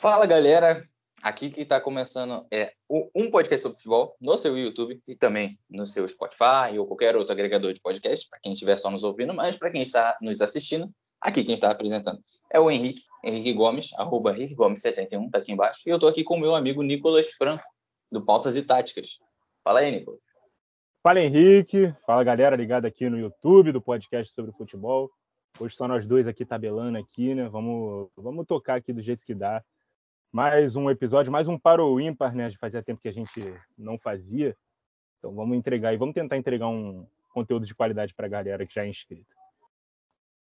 Fala galera, aqui que está começando é um podcast sobre futebol no seu YouTube e também no seu Spotify ou qualquer outro agregador de podcast, para quem estiver só nos ouvindo, mas para quem está nos assistindo, aqui quem está apresentando é o Henrique, Henrique Gomes, arroba Henrique Gomes 71, está aqui embaixo, e eu estou aqui com o meu amigo Nicolas Franco, do Pautas e Táticas. Fala aí, Nicolas. Fala Henrique, fala galera ligada aqui no YouTube do podcast sobre futebol. Hoje só nós dois aqui tabelando aqui, né? Vamos, vamos tocar aqui do jeito que dá mais um episódio, mais um para o ímpar, né? Fazia tempo que a gente não fazia. Então vamos entregar e vamos tentar entregar um conteúdo de qualidade para a galera que já é inscrita.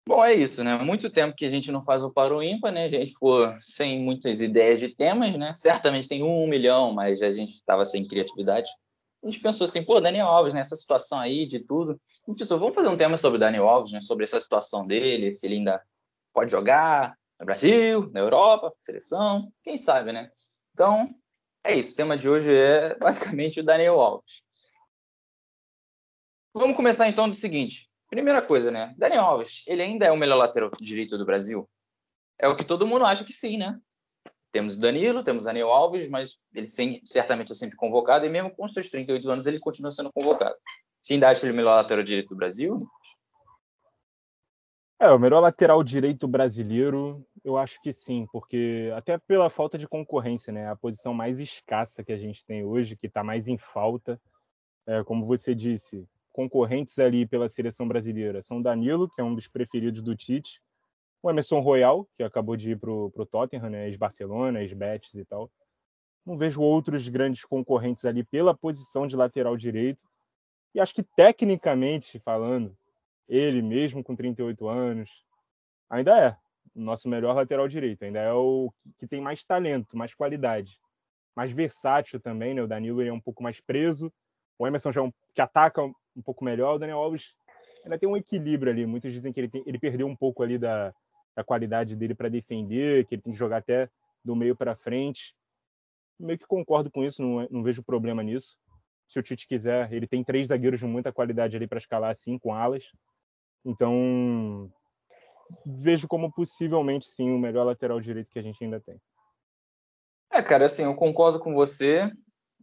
Bom, é isso, né? Muito tempo que a gente não faz o para o ímpar, né? A gente ficou sem muitas ideias de temas, né? Certamente tem um milhão, mas a gente estava sem criatividade. A gente pensou assim, pô, Daniel Alves, nessa né? situação aí de tudo. A gente pensou, vamos fazer um tema sobre o Daniel Alves, né? Sobre essa situação dele, se ele ainda pode jogar, no Brasil, na Europa, seleção, quem sabe, né? Então, é isso. O tema de hoje é basicamente o Daniel Alves. Vamos começar então do seguinte. Primeira coisa, né? Daniel Alves, ele ainda é o melhor lateral direito do Brasil? É o que todo mundo acha que sim, né? Temos o Danilo, temos o Daniel Alves, mas ele sem, certamente é sempre convocado, e mesmo com seus 38 anos, ele continua sendo convocado. Quem ainda acha ele o melhor lateral direito do Brasil? É, o melhor lateral direito brasileiro, eu acho que sim, porque até pela falta de concorrência, né? A posição mais escassa que a gente tem hoje, que está mais em falta, é, como você disse, concorrentes ali pela seleção brasileira são Danilo, que é um dos preferidos do Tite, o Emerson Royal, que acabou de ir para o Tottenham, né? Ex-Barcelona, ex-Betis e tal. Não vejo outros grandes concorrentes ali pela posição de lateral direito. E acho que tecnicamente falando, ele mesmo com 38 anos, ainda é nosso melhor lateral direito, ainda é o que tem mais talento, mais qualidade, mais versátil também, né? O Danilo é um pouco mais preso, o Emerson já é um, que ataca um pouco melhor, o Daniel Alves ainda tem um equilíbrio ali. Muitos dizem que ele, tem, ele perdeu um pouco ali da, da qualidade dele para defender, que ele tem que jogar até do meio para frente. Meio que concordo com isso, não, não vejo problema nisso. Se o Tite quiser, ele tem três zagueiros de muita qualidade ali para escalar assim, com alas. Então, vejo como possivelmente sim o melhor lateral direito que a gente ainda tem. É, cara, assim, eu concordo com você.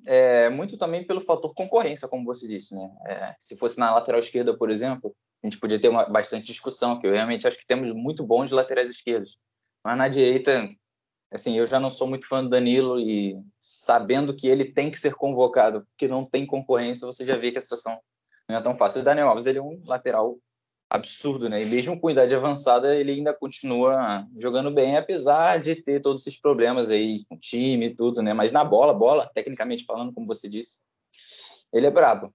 É, muito também pelo fator concorrência, como você disse, né? É, se fosse na lateral esquerda, por exemplo, a gente podia ter uma, bastante discussão, que eu realmente acho que temos muito bons laterais esquerdos. Mas na direita, assim, eu já não sou muito fã do Danilo e sabendo que ele tem que ser convocado, porque não tem concorrência, você já vê que a situação não é tão fácil. O Daniel Alves, ele é um lateral absurdo, né? E mesmo com idade avançada, ele ainda continua jogando bem, apesar de ter todos esses problemas aí com o time e tudo, né? Mas na bola, bola, tecnicamente falando, como você disse, ele é brabo.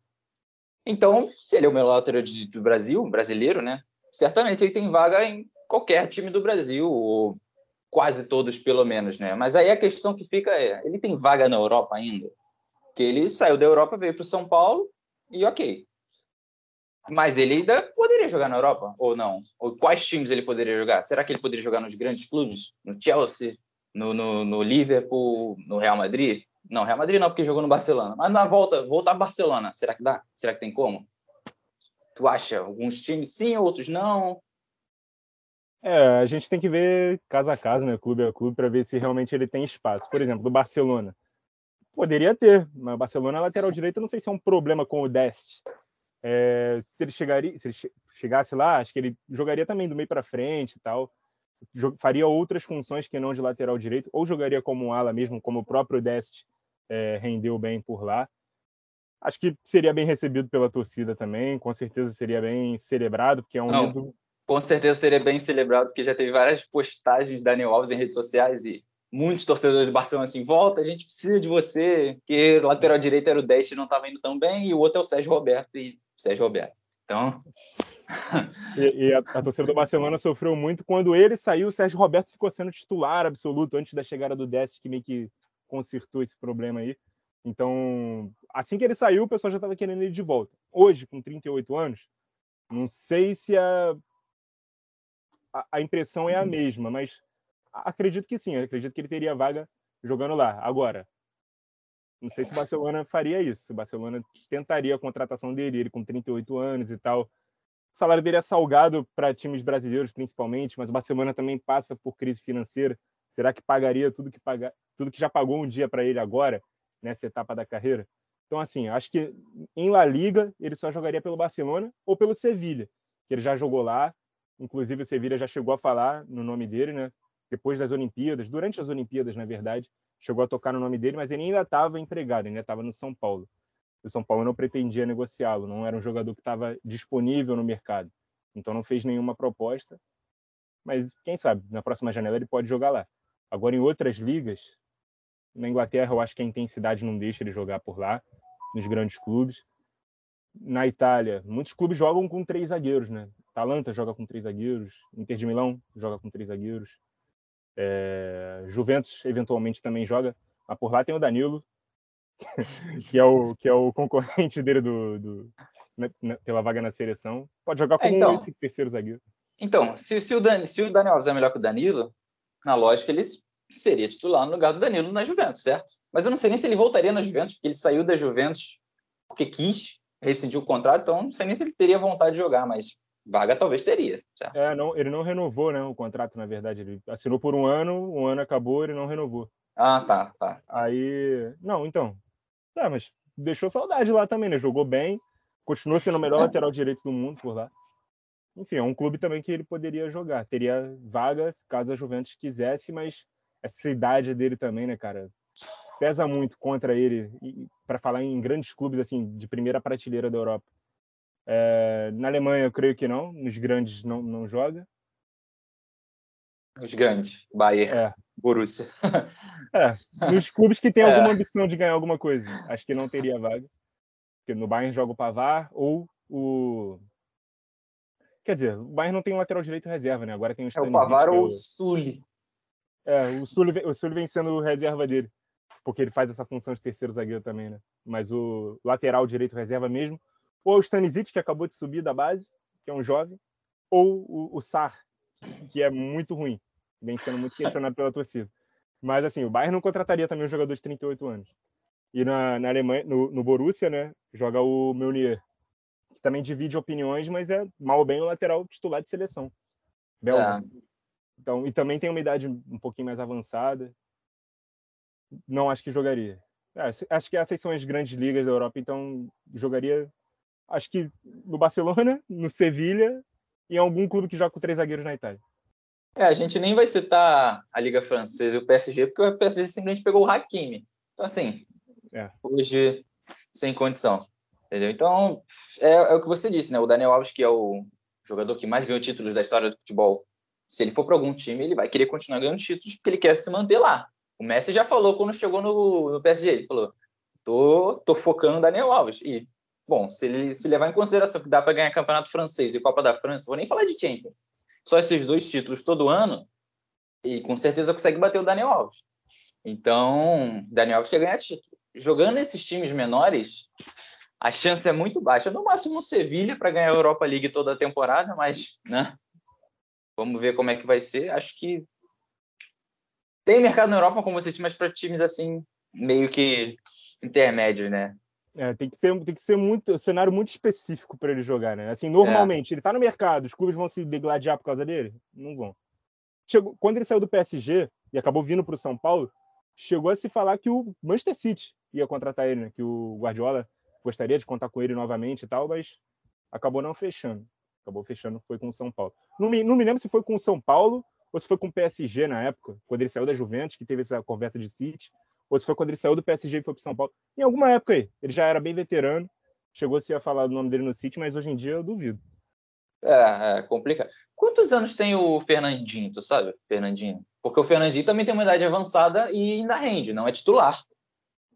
Então, se ele é o melhor lateral do Brasil, brasileiro, né? Certamente ele tem vaga em qualquer time do Brasil, ou quase todos, pelo menos, né? Mas aí a questão que fica é, ele tem vaga na Europa ainda? Porque ele saiu da Europa, veio para o São Paulo e ok. Mas ele ainda poderia jogar na Europa, ou não? Ou quais times ele poderia jogar? Será que ele poderia jogar nos grandes clubes? No Chelsea? No, no, no Liverpool? No Real Madrid? Não, Real Madrid não, porque jogou no Barcelona. Mas na volta, voltar a Barcelona, será que dá? Será que tem como? Tu acha? Alguns times sim, outros não? É, a gente tem que ver caso a caso, né, clube a clube, para ver se realmente ele tem espaço. Por exemplo, do Barcelona. Poderia ter, mas o Barcelona lateral direito, não sei se é um problema com o Dest. É, se ele chegaria, se ele chegasse lá, acho que ele jogaria também do meio para frente e tal. Faria outras funções que não de lateral direito, ou jogaria como um ala mesmo, como o próprio Dest é, rendeu bem por lá. Acho que seria bem recebido pela torcida também, com certeza seria bem celebrado, porque é um não, ídolo. Com certeza seria bem celebrado, porque já teve várias postagens de Daniel Alves em redes sociais e muitos torcedores do Barcelona assim, volta, a gente precisa de você, porque o lateral direito era o Dest e não estava indo tão bem, e o outro é o Sérgio Roberto, e Sérgio Roberto. Então. e, e a, a, torcida do Barcelona sofreu muito quando ele saiu, o Sérgio Roberto ficou sendo titular absoluto antes da chegada do Dest, que meio que consertou esse problema aí. Então, assim que ele saiu, o pessoal já estava querendo ele de volta. Hoje, com 38 anos, não sei se a, a, a impressão é a mesma, mas acredito que sim. Acredito que ele teria vaga jogando lá. Agora, não sei se o Barcelona faria isso. O Barcelona tentaria a contratação dele, ele com 38 anos e tal. O salário dele é salgado para times brasileiros, principalmente, mas o Barcelona também passa por crise financeira. Será que pagaria tudo que paga, tudo que já pagou um dia para ele agora, nessa etapa da carreira? Então, assim, acho que em La Liga ele só jogaria pelo Barcelona ou pelo Sevilha, que ele já jogou lá. Inclusive, o Sevilha já chegou a falar no nome dele, né? Depois das Olimpíadas, durante as Olimpíadas, na verdade, chegou a tocar no nome dele, mas ele ainda estava empregado, ainda estava no São Paulo. O São Paulo não pretendia negociá-lo, não era um jogador que estava disponível no mercado. Então, não fez nenhuma proposta. Mas quem sabe, na próxima janela ele pode jogar lá. Agora, em outras ligas, na Inglaterra, eu acho que a intensidade não deixa ele jogar por lá nos grandes clubes. Na Itália, muitos clubes jogam com três zagueiros, né? Talanta joga com três zagueiros, Inter de Milão joga com três zagueiros, é... Juventus eventualmente também joga, mas por lá tem o Danilo, que é o que é o concorrente dele do, do né, pela vaga na seleção. Pode jogar como é, então, esse terceiro zagueiro. Então, se, se, o Dan, se o Daniel Alves é melhor que o Danilo, na lógica ele seria titular no lugar do Danilo na Juventus, certo? Mas eu não sei nem se ele voltaria na Juventus, porque ele saiu da Juventus porque quis, rescindiu o contrato, então não sei nem se ele teria vontade de jogar, mas vaga talvez teria. Certo? É, não, ele não renovou né, o contrato, na verdade. Ele assinou por um ano, um ano acabou, ele não renovou. Ah, tá, tá. Aí. Não, então. É, mas deixou saudade lá também, né? Jogou bem, continuou sendo o melhor é. lateral direito do mundo por lá. Enfim, é um clube também que ele poderia jogar. Teria vagas caso a Juventus quisesse, mas essa idade dele também, né, cara? Pesa muito contra ele, para falar em grandes clubes, assim, de primeira prateleira da Europa. É, na Alemanha, eu creio que não. Nos grandes, não, não joga. Os grandes, Bayern, é. Borussia. É, nos clubes que têm é. alguma ambição de ganhar alguma coisa. Acho que não teria vaga. Porque no Bayern joga o Pavar ou o... Quer dizer, o Bayern não tem um lateral direito reserva, né? Agora tem o É o Pavar ou o Sully. É, o Sully, o Sully vem sendo reserva dele, porque ele faz essa função de terceiro zagueiro também, né? Mas o lateral direito reserva mesmo, ou o Stanisic, que acabou de subir da base, que é um jovem, ou o, o Sar, que é muito ruim, vem sendo muito questionado pela torcida. Mas assim, o Bayern não contrataria também um jogador de 38 anos. E na, na Alemanha, no, no Borussia, né, joga o Meunier, que também divide opiniões, mas é mal ou bem o lateral titular de seleção. Belga. É. Então, e também tem uma idade um pouquinho mais avançada. Não acho que jogaria. É, acho que essas são as grandes ligas da Europa, então jogaria, acho que no Barcelona, no Sevilha e em algum clube que joga com três zagueiros na Itália. É, a gente nem vai citar a Liga Francesa e o PSG, porque o PSG simplesmente pegou o Hakimi. Então, assim, é. hoje, sem condição. Entendeu? Então, é, é, o que você disse, né? O Daniel Alves, que é o jogador que mais ganhou títulos da história do futebol se ele for para algum time, ele vai querer continuar ganhando títulos porque ele quer se manter lá. O Messi já falou quando chegou no, no PSG, ele falou: tô, tô focando no Daniel Alves. E, bom, se ele se levar em consideração que dá para ganhar Campeonato Francês e Copa da França, vou nem falar de Champions, só esses dois títulos todo ano, e com certeza consegue bater o Daniel Alves. Então, Daniel Alves quer ganhar título. Jogando esses times menores, a chance é muito baixa. No máximo, o Sevilha para ganhar a Europa League toda a temporada, mas né, Vamos ver como é que vai ser. Acho que tem mercado na Europa, como você disse, mas para times assim, meio que intermédios, né? É, tem que ter, tem que ser muito, um cenário muito específico para ele jogar, né? Assim, normalmente, é. ele está no mercado, os clubes vão se degladiar por causa dele? Não vão. Chegou, quando ele saiu do PSG e acabou vindo para o São Paulo, chegou a se falar que o Manchester City ia contratar ele, né? Que o Guardiola gostaria de contar com ele novamente e tal, mas acabou não fechando acabou fechando, foi com o São Paulo. Não me, não me lembro se foi com o São Paulo ou se foi com o PSG na época, quando ele saiu da Juventus, que teve essa conversa de City, ou se foi quando ele saiu do PSG e foi para São Paulo. Em alguma época aí, ele já era bem veterano, chegou-se a falar do nome dele no City, mas hoje em dia eu duvido. É, é complicado. Quantos anos tem o Fernandinho, tu sabe? Fernandinho. Porque o Fernandinho também tem uma idade avançada e ainda rende, não é titular,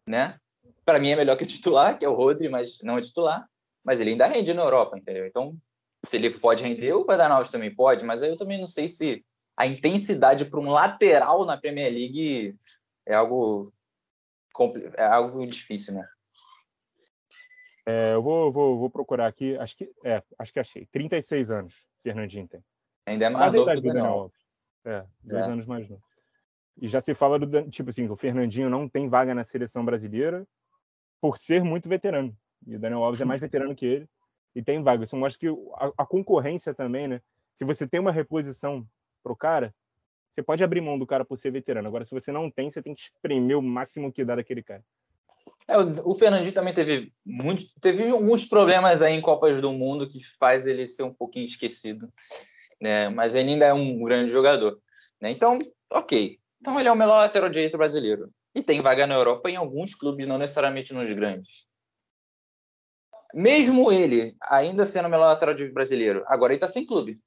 né? Para mim é melhor que o titular, que é o Rodri, mas não é titular. Mas ele ainda rende na Europa, entendeu? Então se ele pode render, o Guardanalves também pode, mas eu também não sei se a intensidade para um lateral na Premier League é algo, é algo difícil, né? É, eu vou, vou, vou procurar aqui, acho que, é, acho que achei. 36 anos, Fernandinho tem. Ainda é mais novo que Daniel Alves. É, dois é. anos mais novo. E já se fala do tipo assim, o Fernandinho não tem vaga na seleção brasileira por ser muito veterano. E o Daniel Alves é mais veterano que ele e tem vaga. Isso mostra que a, a, concorrência também, né? Se você tem uma reposição pro cara, Você pode abrir mão do cara por ser veterano. Agora, se você não tem, você tem que espremer o máximo que dá daquele cara. É, o, Fernandinho também teve muito, teve alguns problemas aí em Copas do Mundo que faz ele ser um pouquinho esquecido, né? Mas ele ainda é um grande jogador, né? Então, ok. Então ele é o melhor lateral direito brasileiro e tem vaga na Europa em alguns clubes, não necessariamente nos grandes. Mesmo ele ainda sendo o melhor lateral direito brasileiro, agora ele está sem clube.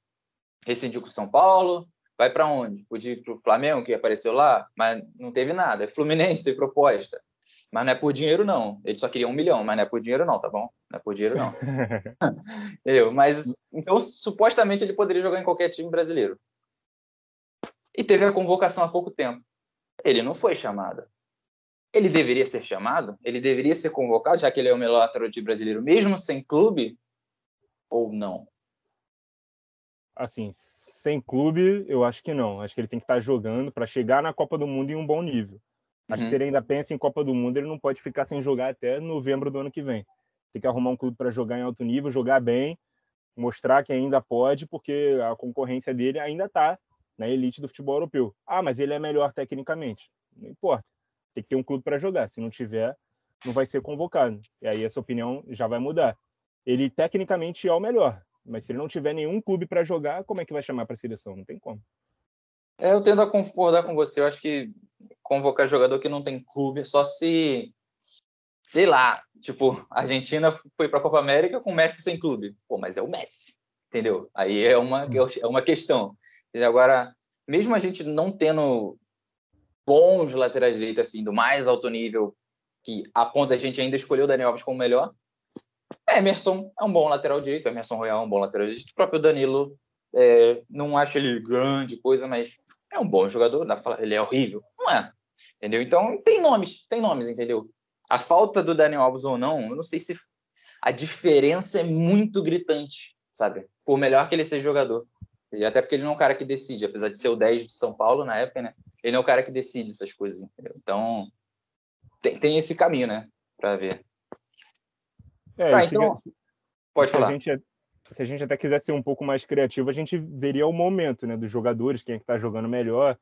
Rescindiu com o São Paulo, vai para onde? Podia ir para o Flamengo, que apareceu lá, mas não teve nada. É Fluminense, tem proposta. Mas não é por dinheiro, não. Ele só queria um milhão, mas não é por dinheiro, não, tá bom? Não é por dinheiro, não. Entendeu? Mas, então, supostamente, ele poderia jogar em qualquer time brasileiro. E teve a convocação há pouco tempo. Ele não foi chamado. Ele deveria ser chamado? Ele deveria ser convocado, já que ele é o melhor de brasileiro, mesmo sem clube? Ou não? Assim, sem clube, eu acho que não. Acho que ele tem que estar jogando para chegar na Copa do Mundo em um bom nível. Acho uhum. que se ele ainda pensa em Copa do Mundo, ele não pode ficar sem jogar até novembro do ano que vem. Tem que arrumar um clube para jogar em alto nível, jogar bem, mostrar que ainda pode, porque a concorrência dele ainda está na elite do futebol europeu. Ah, mas ele é melhor tecnicamente. Não importa. Tem que ter um clube para jogar. Se não tiver, não vai ser convocado. E aí essa opinião já vai mudar. Ele tecnicamente é o melhor, mas se ele não tiver nenhum clube para jogar, como é que vai chamar para a seleção? Não tem como. É, eu tendo a concordar com você. Eu acho que convocar jogador que não tem clube só se, sei lá, tipo, a Argentina foi para a Copa América com Messi sem clube. Pô, mas é o Messi, entendeu? Aí é uma, é uma questão. E agora, mesmo a gente não tendo bons laterais direitos, assim, do mais alto nível, que a ponta a gente ainda escolheu o Daniel Alves como melhor, Emerson é um bom lateral direito, Emerson Royal é um bom lateral direito, o próprio Danilo é, não acho ele grande coisa, mas é um bom jogador. Dá pra falar, ele é horrível? Não é. Entendeu? Então, tem nomes, tem nomes, entendeu? A falta do Daniel Alves ou não, eu não sei se a diferença é muito gritante, sabe? Por melhor que ele seja jogador. E até porque ele não é um cara que decide, apesar de ser o 10 do São Paulo na época, né? Ele não é o cara que decide essas coisas, entendeu? Então, tem, tem esse caminho, né? Pra ver. É, ah, então, pode falar. A gente, é se a gente até quiser ser um pouco mais criativo, a gente veria o momento né, dos jogadores, quem é que está jogando melhor.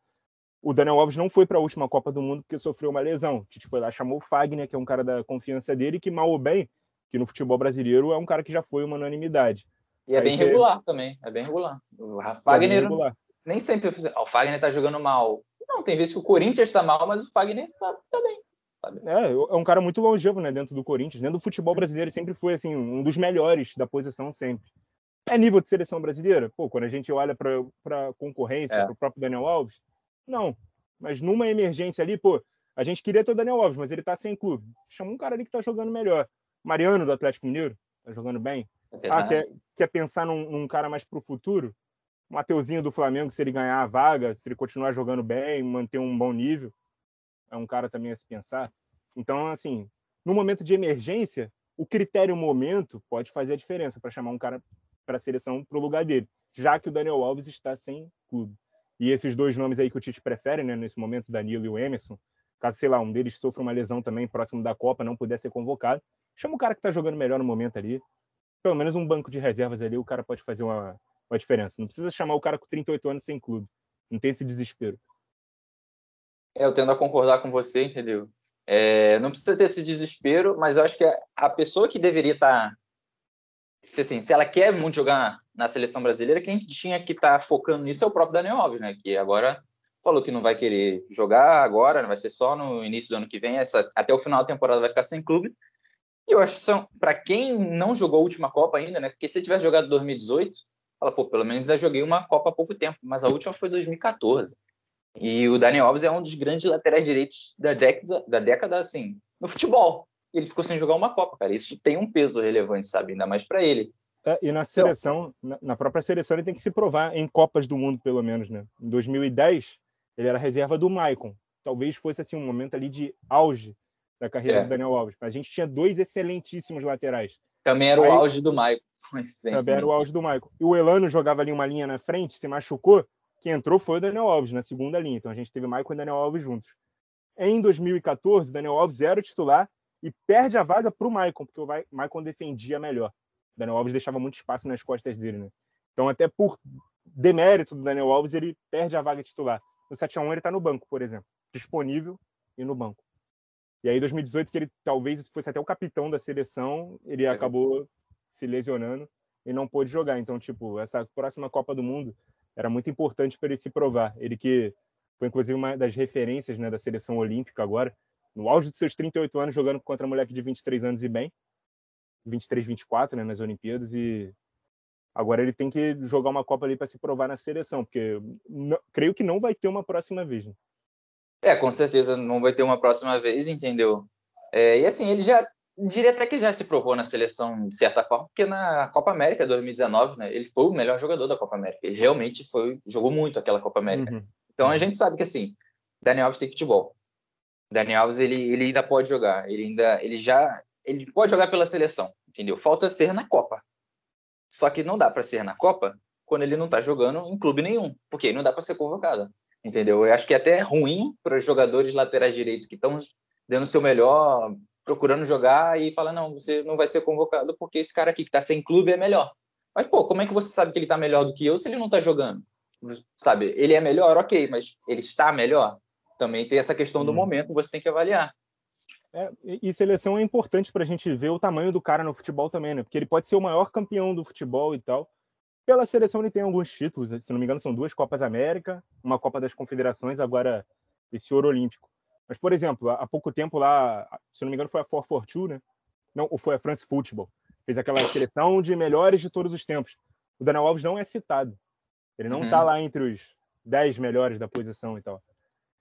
O Daniel Alves não foi para a última Copa do Mundo porque sofreu uma lesão. O Tite foi lá, chamou o Fagner, que é um cara da confiança dele, que mal ou bem, que no futebol brasileiro é um cara que já foi uma unanimidade. E é Aí bem que... regular também, é bem regular. O é Fagner regular. nem sempre o Fagner está jogando mal. Não, tem vezes que o Corinthians está mal, mas o Fagner está tá bem. É, é um cara muito longevo, né, dentro do Corinthians. Dentro do futebol brasileiro, ele sempre foi, assim, um dos melhores da posição sempre. É nível de seleção brasileira? Pô, quando a gente olha para a concorrência, é. para o próprio Daniel Alves, não. Mas numa emergência ali, pô, a gente queria ter o Daniel Alves, mas ele tá sem clube. Chama um cara ali que tá jogando melhor. Mariano, do Atlético Mineiro, tá jogando bem. É ah, quer, quer pensar num, num cara mais pro futuro? Mateuzinho do Flamengo, se ele ganhar a vaga, se ele continuar jogando bem, manter um bom nível, é um cara também a se pensar. Então, assim, no momento de emergência, o critério momento pode fazer a diferença para chamar um cara para a seleção para o lugar dele, já que o Daniel Alves está sem clube. E esses dois nomes aí que o Tite prefere, né, nesse momento, Danilo e o Emerson, caso, sei lá, um deles sofra uma lesão também próximo da Copa, não puder ser convocado, chama o cara que está jogando melhor no momento ali. Pelo menos um banco de reservas ali, o cara pode fazer uma, uma diferença. Não precisa chamar o cara com 38 anos sem clube. Não tem esse desespero. É, eu tendo a concordar com você, entendeu? É, não precisa ter esse desespero, mas eu acho que a pessoa que deveria estar. Tá, se, assim, se ela quer muito jogar na seleção brasileira, quem tinha que estar tá focando nisso é o próprio Daniel Alves, né? Que agora falou que não vai querer jogar agora, vai ser só no início do ano que vem, essa, até o final da temporada vai ficar sem clube. E eu acho que são, para quem não jogou a última Copa ainda, né? Porque se tivesse jogado 2018, fala, pô, pelo menos já joguei uma Copa há pouco tempo, mas a última foi 2014. E o Daniel Alves é um dos grandes laterais direitos da década, da década assim, no futebol. Ele ficou sem jogar uma Copa, cara. Isso tem um peso relevante, sabe? Ainda mais para ele. É, e na seleção, então, na própria seleção, ele tem que se provar em Copas do Mundo, pelo menos, né? Em 2010, ele era reserva do Maicon. Talvez fosse assim um momento ali de auge da carreira é. do Daniel Alves. A gente tinha dois excelentíssimos laterais. Também era Aí, o auge do Maicon. Também era o auge do Maicon. E o Elano jogava ali uma linha na frente, se machucou. Quem entrou foi o Daniel Alves na segunda linha. Então a gente teve Maicon e Daniel Alves juntos. Em 2014, Daniel Alves era o titular e perde a vaga para o Maicon, porque o Maicon defendia melhor. Daniel Alves deixava muito espaço nas costas dele, né? Então, até por demérito do Daniel Alves, ele perde a vaga titular. no 7 a 1 ele está no banco, por exemplo, disponível e no banco. E aí 2018 que ele talvez fosse até o capitão da seleção, ele é. acabou se lesionando e não pôde jogar. Então, tipo, essa próxima Copa do Mundo era muito importante para ele se provar. Ele que foi inclusive uma das referências, né, da seleção olímpica agora, no auge de seus 38 anos jogando contra moleque de 23 anos e bem. 23, 24, né, nas Olimpíadas e Agora ele tem que jogar uma Copa ali para se provar na seleção, porque não, creio que não vai ter uma próxima vez. Né? É, com certeza não vai ter uma próxima vez, entendeu? É, e assim, ele já diria até que já se provou na seleção de certa forma, porque na Copa América 2019, né, ele foi o melhor jogador da Copa América. Ele realmente foi, jogou muito aquela Copa América. Uhum. Então a gente sabe que assim, Daniel Alves tem futebol. Daniel Alves ele, ele ainda pode jogar, ele ainda ele já ele pode jogar pela seleção, entendeu? Falta ser na Copa. Só que não dá para ser na Copa quando ele não está jogando em clube nenhum, porque não dá para ser convocado, entendeu? Eu acho que é até ruim para os jogadores laterais direitos que estão dando seu melhor, procurando jogar e fala não, você não vai ser convocado porque esse cara aqui que está sem clube é melhor. Mas pô, como é que você sabe que ele está melhor do que eu se ele não está jogando? Sabe? Ele é melhor, ok, mas ele está melhor. Também tem essa questão do momento, você tem que avaliar. É, e seleção é importante para a gente ver o tamanho do cara no futebol também, né? Porque ele pode ser o maior campeão do futebol e tal. Pela seleção ele tem alguns títulos, se não me engano são duas Copas América, uma Copa das Confederações, agora esse ouro olímpico. Mas, por exemplo, há pouco tempo lá, se não me engano foi a 442, né? Não, ou foi a France Football. Fez aquela seleção de melhores de todos os tempos. O Daniel Alves não é citado. Ele não está uhum. lá entre os 10 melhores da posição e tal.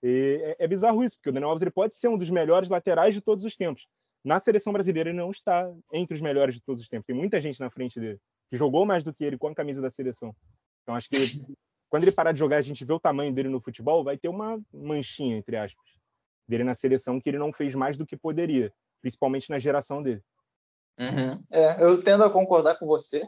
E é, é, bizarro isso, porque o Daniel Alves ele pode ser um dos melhores laterais de todos os tempos. Na seleção brasileira, ele não está entre os melhores de todos os tempos. Tem muita gente na frente dele que jogou mais do que ele com a camisa da seleção. Então, acho que quando ele parar de jogar, a gente vê o tamanho dele no futebol, vai ter uma manchinha, entre aspas, dele na seleção que ele não fez mais do que poderia, principalmente na geração dele. Uhum. É, eu tendo a concordar com você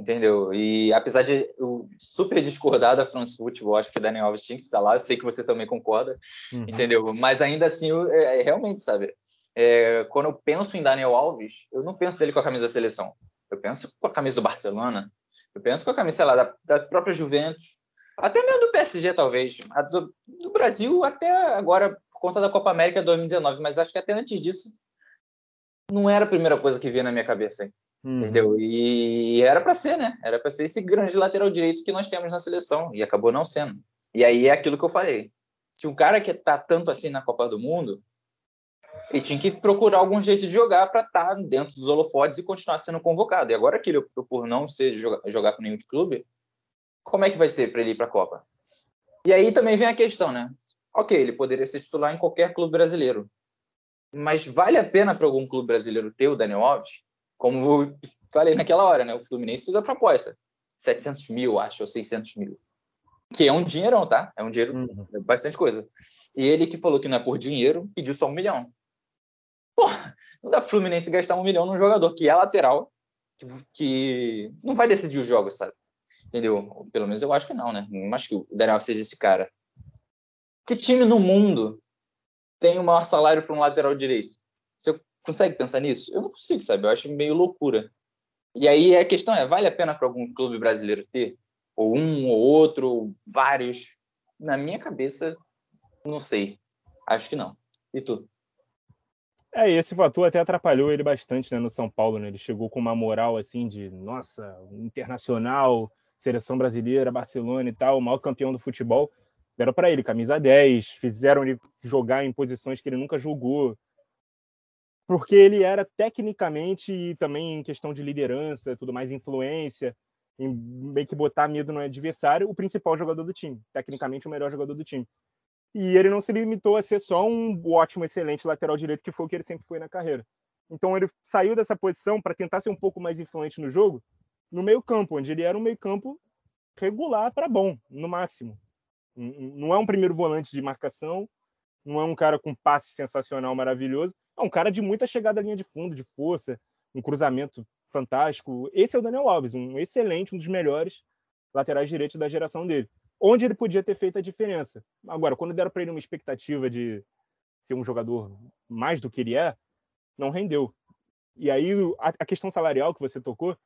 entendeu? E apesar de eu super discordar da France Football, acho que o Daniel Alves tinha que estar lá, eu sei que você também concorda, uhum. entendeu? Mas ainda assim, eu, é, é, realmente, sabe? É, quando eu penso em Daniel Alves, eu não penso dele com a camisa da seleção, eu penso com a camisa do Barcelona, eu penso com a camisa, sei lá, da, da própria Juventus, até mesmo do PSG, talvez, do, do Brasil até agora, conta da Copa América 2019, mas acho que até antes disso, não era a primeira coisa que vinha na minha cabeça. Hein? Uhum. Entendeu? E era para ser, né? Era para ser esse grande lateral direito que nós temos na seleção e acabou não sendo. E aí é aquilo que eu falei. Se um cara que tá tanto assim na Copa do Mundo, ele tinha que procurar algum jeito de jogar para estar tá dentro dos holofotes e continuar sendo convocado. E agora que ele optou por não ser jogar, jogar com nenhum clube, como é que vai ser para ele ir para a Copa? E aí também vem a questão, né? Ok, ele poderia ser titular em qualquer clube brasileiro, mas vale a pena para algum clube brasileiro ter o Daniel Alves? Como eu falei naquela hora, né? O Fluminense fez a proposta. 700 mil, acho, ou 600 mil. Que é um dinheirão, tá? É um dinheiro, uhum. é bastante coisa. E ele que falou que não é por dinheiro, pediu só um milhão. Pô, não dá Fluminense gastar um milhão num jogador que é lateral, que, que não vai decidir os jogos, sabe? Entendeu? Pelo menos eu acho que não, né? Não acho que o Daniel seja esse cara. Que time no mundo tem o maior salário para um lateral direito? Eu Consegue pensar nisso? Eu não consigo, sabe? Eu acho meio loucura. E aí a questão é, vale a pena para algum clube brasileiro ter? Ou um, ou outro, ou vários? Na minha cabeça, não sei. Acho que não. E tu? É, esse fator até atrapalhou ele bastante né, no São Paulo. Né? Ele chegou com uma moral assim de, nossa, internacional, seleção brasileira, Barcelona e tal, o maior campeão do futebol. Deram para ele camisa 10, fizeram ele jogar em posições que ele nunca jogou porque ele era tecnicamente e também em questão de liderança, tudo mais influência, em meio que botar medo no adversário, o principal jogador do time, tecnicamente o melhor jogador do time. E ele não se limitou a ser só um ótimo, excelente lateral direito, que foi o que ele sempre foi na carreira. Então ele saiu dessa posição para tentar ser um pouco mais influente no jogo, no meio-campo, onde ele era um meio-campo regular para bom, no máximo. Não é um primeiro volante de marcação, não é um cara com passe sensacional, maravilhoso, é um cara de muita chegada à linha de fundo, de força, um cruzamento fantástico. Esse é o Daniel Alves, um excelente, um dos melhores laterais direitos da geração dele. Onde ele podia ter feito a diferença. Agora, quando deram para ele uma expectativa de ser um jogador mais do que ele é, não rendeu. E aí, a questão salarial que você tocou,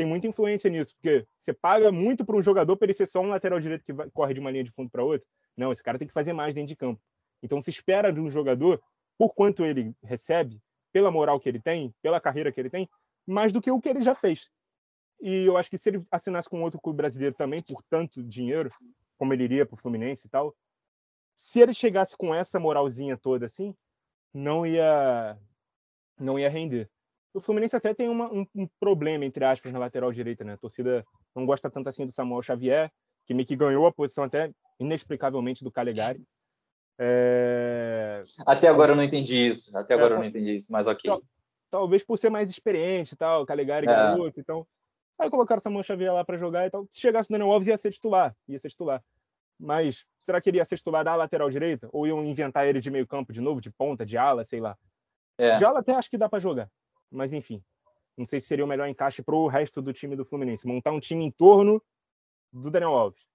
tem muita influência nisso, porque você paga muito para um jogador para ele ser só um lateral direito que vai, corre de uma linha de fundo para outra. Não, esse cara tem que fazer mais dentro de campo. Então se espera de um jogador, por quanto ele recebe, pela moral que ele tem, pela carreira que ele tem, mais do que o que ele já fez. E eu acho que se ele assinasse com outro clube brasileiro também, por tanto dinheiro, como ele iria para o Fluminense e tal, se ele chegasse com essa moralzinha toda assim, não ia não ia render. O Fluminense até tem uma, um, um, problema, entre aspas, na lateral direita, né? A torcida não gosta tanto assim do Samuel Xavier, que meio que ganhou a posição até inexplicavelmente do Calegari. É... Até agora eu não entendi isso. Até agora é, eu não entendi isso, mas ok. Talvez por ser mais experiente e tal, Calegari é. garoto, então. Aí colocaram o Samuel Xavier lá para jogar e tal. Se chegasse o Daniel Alves, ia ser titular. Ia ser titular. Mas será que ele ia ser titular da lateral direita? Ou iam inventar ele de meio campo de novo, de ponta, de ala, sei lá? É. De ala até acho que dá para jogar mas enfim. Não sei se seria o melhor encaixe para o resto do time do Fluminense. Montar um time em torno do Daniel Alves.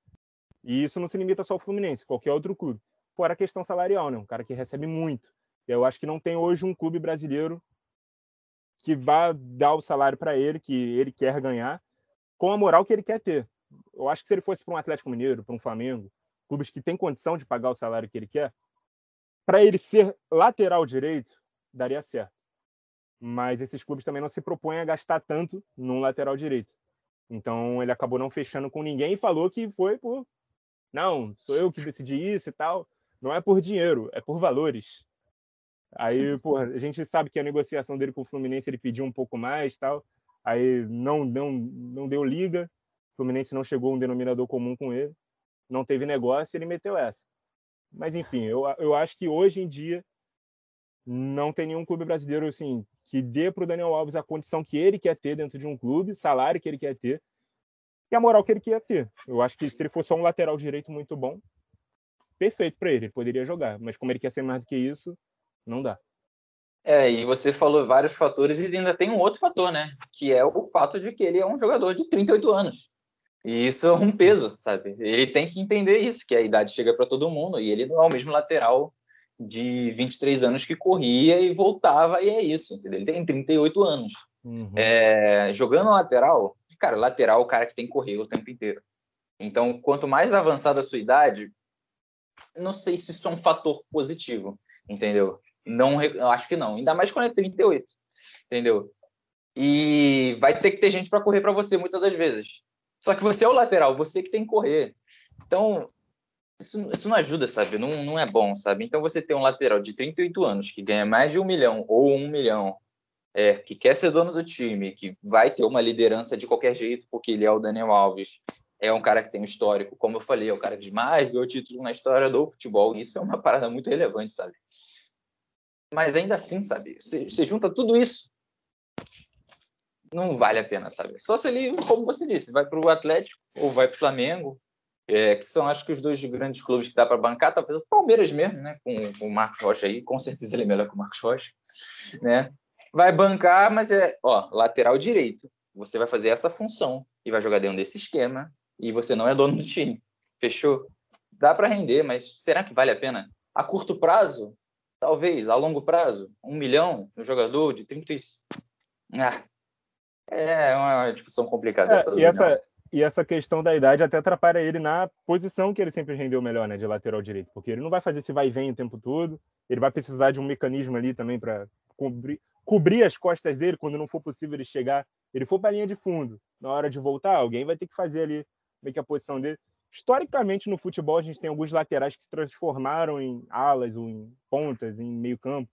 E isso não se limita só ao Fluminense, qualquer outro clube. Fora a questão salarial, né? Um cara que recebe muito. Eu acho que não tem hoje um clube brasileiro que vá dar o salário para ele, que ele quer ganhar, com a moral que ele quer ter. Eu acho que se ele fosse para um Atlético Mineiro, para um Flamengo, clubes que têm condição de pagar o salário que ele quer, para ele ser lateral direito, daria certo mas esses clubes também não se propõem a gastar tanto num lateral direito. Então ele acabou não fechando com ninguém e falou que foi por não, sou eu que decidi isso e tal. Não é por dinheiro, é por valores. Aí, porra, a gente sabe que a negociação dele com o Fluminense ele pediu um pouco mais, tal. Aí não não não deu liga. O Fluminense não chegou a um denominador comum com ele. Não teve negócio, ele meteu essa. Mas enfim, eu, eu acho que hoje em dia não tem nenhum clube brasileiro assim que dê para o Daniel Alves a condição que ele quer ter dentro de um clube, salário que ele quer ter e a moral que ele quer ter. Eu acho que se ele fosse só um lateral direito muito bom, perfeito para ele, ele poderia jogar. Mas como ele quer ser mais do que isso, não dá. É, e você falou vários fatores e ainda tem um outro fator, né? Que é o fato de que ele é um jogador de 38 anos. E isso é um peso, sabe? Ele tem que entender isso, que a idade chega para todo mundo e ele não é o mesmo lateral de 23 anos que corria e voltava, e é isso, entendeu? Ele tem 38 anos. Uhum. É, jogando lateral, cara, lateral é o cara que tem que correr o tempo inteiro. Então, quanto mais avançada a sua idade, não sei se isso é um fator positivo, entendeu? Não, acho que não. Ainda mais quando é 38, entendeu? E vai ter que ter gente para correr para você muitas das vezes. Só que você é o lateral, você que tem que correr. Então, isso, isso não ajuda, sabe? Não, não é bom, sabe? Então você tem um lateral de 38 anos que ganha mais de um milhão ou um milhão, é, que quer ser dono do time, que vai ter uma liderança de qualquer jeito, porque ele é o Daniel Alves, é um cara que tem um histórico, como eu falei, é o cara que mais ganhou título na história do futebol. Isso é uma parada muito relevante, sabe? Mas ainda assim, sabe? Você junta tudo isso, não vale a pena, sabe? Só se ele, como você disse, vai para o Atlético ou vai para o Flamengo, é, que são acho que os dois grandes clubes que dá para bancar, talvez o Palmeiras mesmo, né? Com, com, o Marcos Rocha aí, com certeza ele é melhor que o Marcos Rocha, né? Vai bancar, mas é, ó, lateral direito. Você vai fazer essa função e vai jogar dentro desse esquema e você não é dono do time. Fechou? Dá para render, mas será que vale a pena? A curto prazo, talvez. A longo prazo, um milhão no jogador de 30 ah, é uma discussão complicada. É, essa e essa, e essa questão da idade até atrapalha ele na posição que ele sempre rendeu melhor, né, de lateral direito, porque ele não vai fazer esse vai e vem o tempo todo, ele vai precisar de um mecanismo ali também para cobrir, cobrir as costas dele quando não for possível ele chegar, ele for para a linha de fundo, na hora de voltar, alguém vai ter que fazer ali meio que a posição dele. Historicamente no futebol a gente tem alguns laterais que se transformaram em alas ou em pontas, em meio-campo.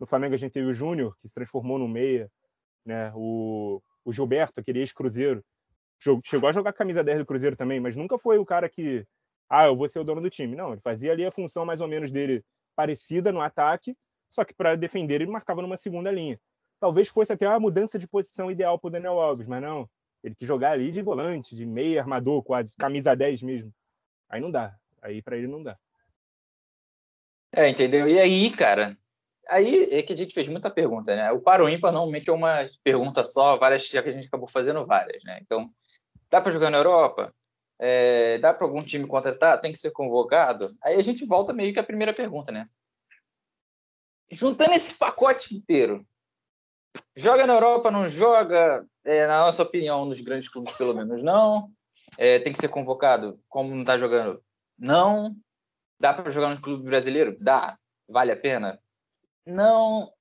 No Flamengo a gente teve o Júnior, que se transformou no meia, né? O, o Gilberto, aquele ex-cruzeiro, chegou a jogar camisa 10 do Cruzeiro também, mas nunca foi o cara que, ah, eu vou ser o dono do time. Não, ele fazia ali a função mais ou menos dele parecida no ataque, só que para defender ele marcava numa segunda linha. Talvez fosse até a mudança de posição ideal para o Daniel Alves, mas não. Ele quis jogar ali de volante, de meio armador, quase, camisa 10 mesmo. Aí não dá. Aí para ele não dá. É, entendeu? E aí, cara, aí é que a gente fez muita pergunta, né? O paro ímpar normalmente é uma pergunta só, várias já que a gente acabou fazendo várias, né? Então, Dá para jogar na Europa? É, dá para algum time contratar? Tem que ser convocado? Aí a gente volta meio que à primeira pergunta, né? Juntando esse pacote inteiro, joga na Europa, não joga? É, na nossa opinião, nos grandes clubes, pelo menos, não. É, tem que ser convocado, como não está jogando? Não. Dá para jogar no clube brasileiro? Dá. Vale a pena? Não.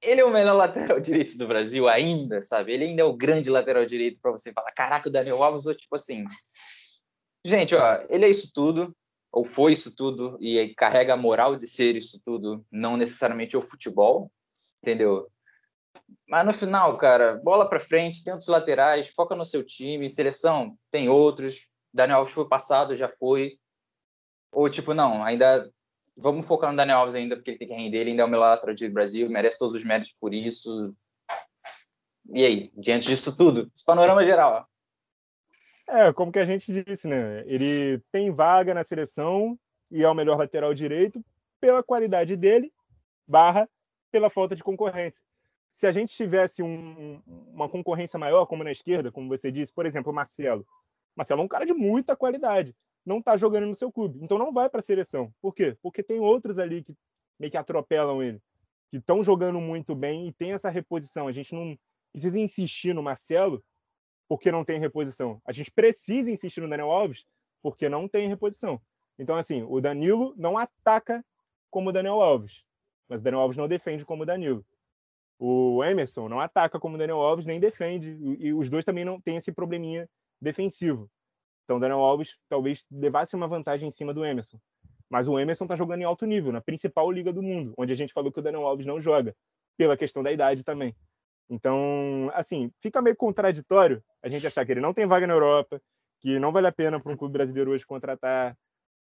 Ele é o melhor lateral direito do Brasil ainda, sabe? Ele ainda é o grande lateral direito para você falar, caraca, o Daniel Alves, ou tipo assim. Gente, ó, ele é isso tudo, ou foi isso tudo, e carrega a moral de ser isso tudo, não necessariamente o futebol, entendeu? Mas no final, cara, bola para frente, tem outros laterais, foca no seu time, seleção tem outros. Daniel Alves foi passado, já foi. Ou tipo, não, ainda vamos focar no Daniel Alves ainda, porque ele tem que render, ele ainda é o melhor lateral do Brasil, merece todos os méritos por isso. E aí, diante disso tudo, esse panorama geral. É, como que a gente disse, né? Ele tem vaga na seleção e é o melhor lateral direito pela qualidade dele, barra pela falta de concorrência se a gente tivesse um, uma concorrência maior, como na esquerda, como você disse, por exemplo, o Marcelo. Marcelo é um cara de muita qualidade, não está jogando no seu clube, então não vai para a seleção. Por quê? Porque tem outros ali que meio que atropelam ele, que estão jogando muito bem e tem essa reposição. A gente não precisa insistir no Marcelo porque não tem reposição. A gente precisa insistir no Daniel Alves porque não tem reposição. Então, assim, o Danilo não ataca como o Daniel Alves, mas o Daniel Alves não defende como o Danilo. O Emerson não ataca como o Daniel Alves, nem defende. E os dois também não têm esse probleminha defensivo. Então, Daniel Alves talvez levasse uma vantagem em cima do Emerson. Mas o Emerson está jogando em alto nível, na principal liga do mundo, onde a gente falou que o Daniel Alves não joga, pela questão da idade também. Então, assim, fica meio contraditório a gente achar que ele não tem vaga na Europa, que não vale a pena para um clube brasileiro hoje contratar,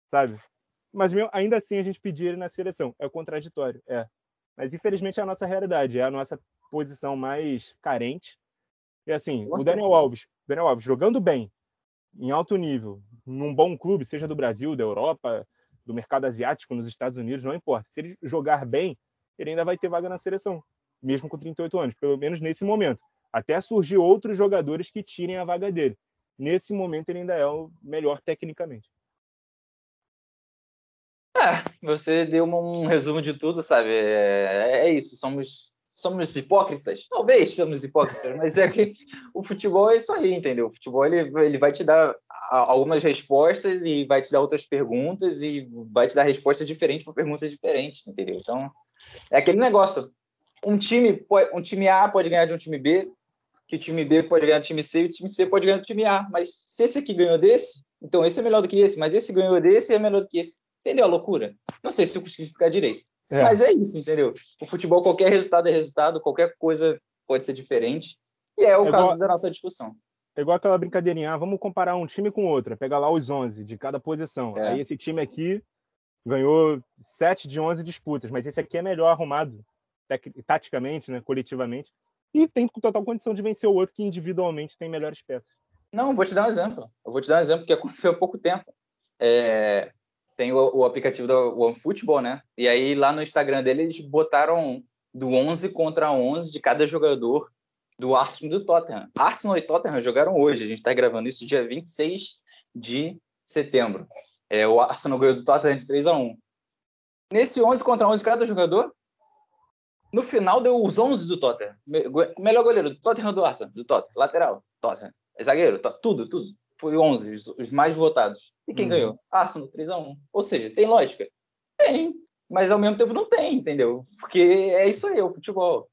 sabe? Mas ainda assim a gente pedir ele na seleção. É contraditório, é. Mas infelizmente é a nossa realidade, é a nossa posição mais carente. E assim, Nossa. o Daniel Alves, Daniel Alves jogando bem, em alto nível, num bom clube, seja do Brasil, da Europa, do mercado asiático, nos Estados Unidos, não importa. Se ele jogar bem, ele ainda vai ter vaga na seleção, mesmo com 38 anos, pelo menos nesse momento. Até surgir outros jogadores que tirem a vaga dele. Nesse momento, ele ainda é o melhor tecnicamente. É, você deu um resumo de tudo, sabe? É, é, isso, somos, somos hipócritas? Talvez somos hipócritas, mas é que o futebol é isso aí, entendeu? O futebol ele, ele vai te dar algumas respostas e vai te dar outras perguntas e vai te dar respostas diferentes para perguntas diferentes, entendeu? Então, é aquele negócio. Um time, um time A pode ganhar de um time B, que o time B pode ganhar do time C e o time C pode ganhar do time A. Mas se esse aqui ganhou desse, então esse é melhor do que esse, mas esse ganhou desse é melhor do que esse. Entendeu a loucura? Não sei se eu consegui explicar direito. É. Mas é isso, entendeu? O futebol, qualquer resultado é resultado, qualquer coisa pode ser diferente. E é o é caso igual, da nossa discussão. É igual aquela brincadeirinha, ah, vamos comparar um time com outro, pegar lá os 11 de cada posição. É. Aí esse time aqui ganhou 7 de 11 disputas, mas esse aqui é melhor arrumado, taticamente, né, coletivamente, e tem total condição de vencer o outro que individualmente tem melhores peças. Não, vou te dar um exemplo. Eu vou te dar um exemplo que aconteceu há pouco tempo. É, tem o, o aplicativo do OneFootball, né? E aí lá no Instagram dele eles botaram do 11 contra 11 de cada jogador do Arsenal e do Tottenham. Arsenal e Tottenham jogaram hoje, a gente está gravando isso dia 26 de setembro. É, o Arsenal ganhou do Tottenham de 3 a 1 Nesse 11 contra 11 cada jogador, no final deu os 11 do Tottenham. Melhor goleiro do Tottenham do Arsenal, do Tottenham. Lateral, Tottenham. Zagueiro, tudo, tudo foi 11, os, os mais votados. E quem uhum. ganhou? Arsenal, 3x1. Ou seja, tem lógica? Tem, mas ao mesmo tempo não tem, entendeu? Porque é isso aí, é o futebol.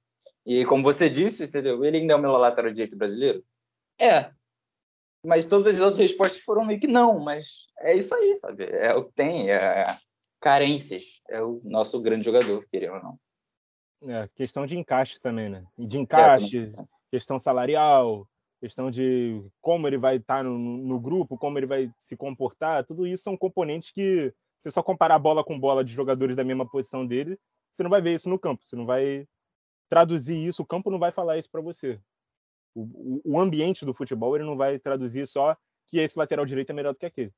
E como você disse, entendeu? Ele ainda é o melhor lateral direito brasileiro? É. Mas todas as outras respostas foram meio que não, mas é isso aí, sabe? É o que tem, é carências. É o nosso grande jogador, querendo ou não. É, questão de encaixe também, né? De encaixe, é, questão salarial, questão de como ele vai estar no, no, grupo, como ele vai se comportar, tudo isso são componentes que, se só comparar bola com bola de jogadores da mesma posição dele, você não vai ver isso no campo, você não vai traduzir isso, o campo não vai falar isso para você. O, o, ambiente do futebol ele não vai traduzir só que esse lateral direito é melhor do que aquele.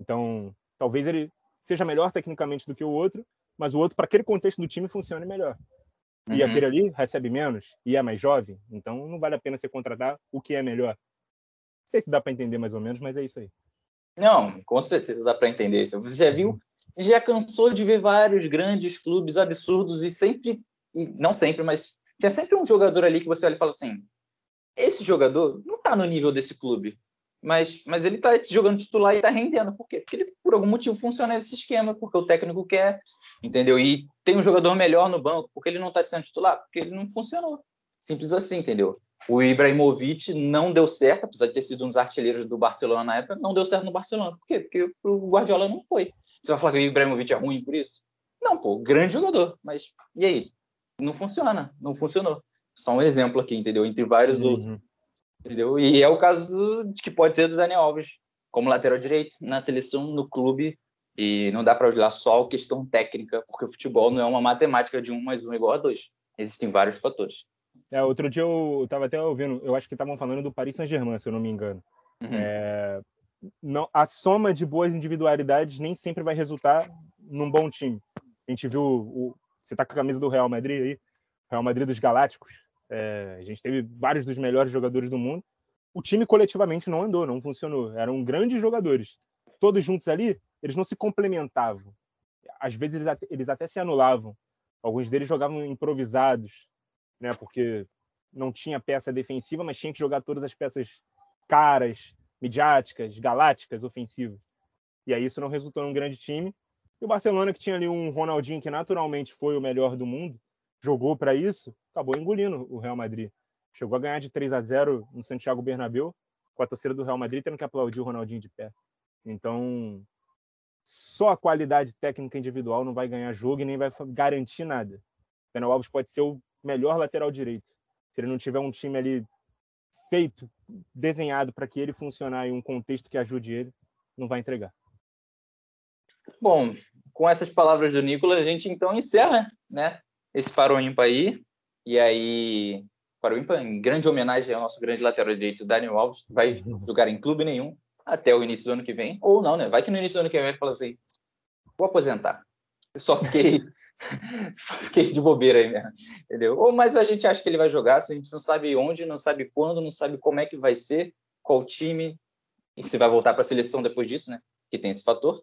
Então, talvez ele seja melhor tecnicamente do que o outro, mas o outro, para aquele contexto do time, funcione melhor. Uhum. E aquele ali recebe menos e é mais jovem, então não vale a pena você contratar o que é melhor. Não sei se dá para entender mais ou menos, mas é isso aí. Não, com certeza dá para entender isso. Você já viu, já cansou de ver vários grandes clubes absurdos e sempre, e não sempre, mas tinha sempre um jogador ali que você olha e fala assim: esse jogador não está no nível desse clube, mas, mas ele está jogando titular e está rendendo. Por quê? Porque ele, por algum motivo, funciona esse esquema, porque o técnico quer, entendeu? E tem um jogador melhor no banco, porque ele não está sendo titular, porque ele não funcionou. Simples assim, entendeu? O Ibrahimovic não deu certo, apesar de ter sido um dos artilheiros do Barcelona na época, não deu certo no Barcelona. Por quê? Porque o Guardiola não foi. Você vai falar que o Ibrahimovic é ruim por isso? Não, pô, grande jogador, mas e aí? Não funciona, não funcionou. Só um exemplo aqui, entendeu? Entre vários uhum. outros. Entendeu? E é o caso que pode ser do Daniel Alves, como lateral direito, na seleção, no clube, e não dá para olhar só a questão técnica, porque o futebol não é uma matemática de um mais um igual a dois. Existem vários fatores. É, outro dia eu estava até ouvindo, eu acho que estavam falando do Paris Saint-Germain, se eu não me engano. Uhum. É, não, a soma de boas individualidades nem sempre vai resultar num bom time. A gente viu, o, você está com a camisa do Real Madrid aí, Real Madrid dos Galácticos. É, a gente teve vários dos melhores jogadores do mundo. O time coletivamente não andou, não funcionou. Eram grandes jogadores. Todos juntos ali, eles não se complementavam. Às vezes eles até, eles até se anulavam. Alguns deles jogavam improvisados, né? Porque não tinha peça defensiva, mas tinha que jogar todas as peças caras, midiáticas, galácticas, ofensivas. E aí isso não resultou num grande time. E o Barcelona, que tinha ali um Ronaldinho que naturalmente foi o melhor do mundo, jogou para isso, acabou engolindo o Real Madrid. Chegou a ganhar de 3 a 0 no Santiago Bernabéu, com a torcida do Real Madrid tendo que aplaudir o Ronaldinho de pé. Então, só a qualidade técnica individual não vai ganhar jogo e nem vai garantir nada. O Daniel Alves pode ser o melhor lateral direito. Se ele não tiver um time ali feito, desenhado para que ele funcionar em um contexto que ajude ele, não vai entregar. Bom, com essas palavras do Nicolas, a gente então encerra, né? Esse Ímpar aí. E aí, Ímpar, em grande homenagem ao nosso grande lateral direito, Daniel Alves, vai uhum. jogar em clube nenhum até o início do ano que vem. Ou não, né? Vai que no início do ano que vem ele fala assim: vou aposentar. Eu só fiquei, só fiquei de bobeira aí mesmo, entendeu? Ou, mas a gente acha que ele vai jogar, a gente não sabe onde, não sabe quando, não sabe como é que vai ser, qual time, e se vai voltar para a seleção depois disso, né? Que tem esse fator.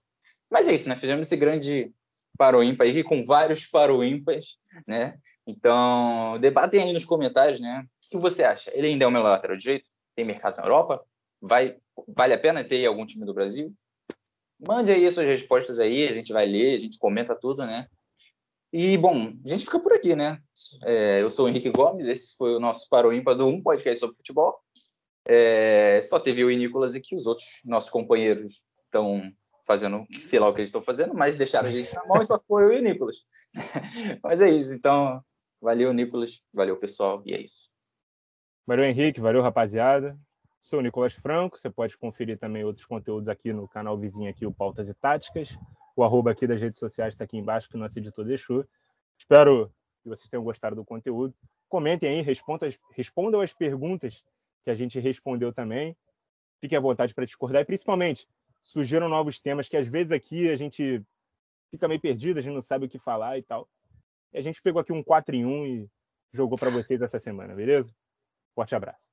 Mas é isso, né? Fizemos esse grande para o ímpar com vários para o né? Então, debatem aí nos comentários, né? O que você acha? Ele ainda é o melhor lateral direito? Tem mercado na Europa? Vai, vale a pena ter algum time do Brasil? Mande aí suas respostas aí, a gente vai ler, a gente comenta tudo, né? E, bom, a gente fica por aqui, né? É, eu sou o Henrique Gomes, esse foi o nosso Para o Ímpar do Um Podcast sobre Futebol. É, só teve eu e Nicolas aqui, os outros nossos companheiros estão fazendo sei lá o que eles estão fazendo, mas deixaram a gente na mão e só foi eu e o Nicolas. mas é isso, então, valeu, Nicolas, valeu, pessoal, e é isso. Valeu, Henrique, valeu, rapaziada. Sou o Nicolas Franco, você pode conferir também outros conteúdos aqui no canal vizinho aqui, o Pautas e Táticas. O arroba aqui das redes sociais está aqui embaixo, que o nosso editor deixou. Espero que vocês tenham gostado do conteúdo. Comentem aí, respondam as, respondam as perguntas que a gente respondeu também. Fiquem à vontade para discordar e, principalmente, surgiram novos temas que às vezes aqui a gente fica meio perdido, a gente não sabe o que falar e tal. E a gente pegou aqui um 4 em 1 e jogou para vocês essa semana, beleza? Forte abraço.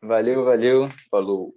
Valeu, valeu. Falou.